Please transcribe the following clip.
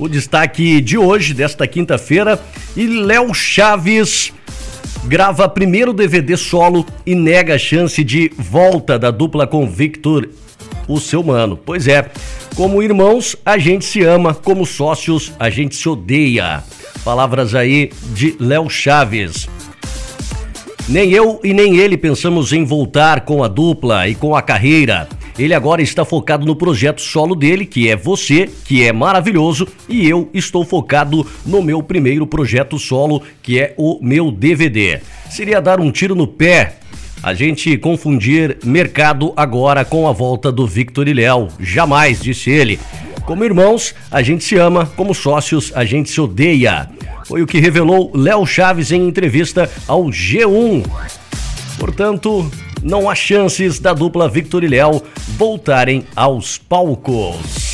o destaque de hoje, desta quinta-feira. E Léo Chaves grava primeiro DVD solo e nega a chance de volta da dupla com Victor, o seu mano. Pois é, como irmãos, a gente se ama, como sócios, a gente se odeia. Palavras aí de Léo Chaves. Nem eu e nem ele pensamos em voltar com a dupla e com a carreira. Ele agora está focado no projeto solo dele, que é Você, que é maravilhoso, e eu estou focado no meu primeiro projeto solo, que é o meu DVD. Seria dar um tiro no pé a gente confundir mercado agora com a volta do Victor e Léo. Jamais, disse ele. Como irmãos, a gente se ama, como sócios, a gente se odeia. Foi o que revelou Léo Chaves em entrevista ao G1. Portanto, não há chances da dupla Victor e Léo voltarem aos palcos.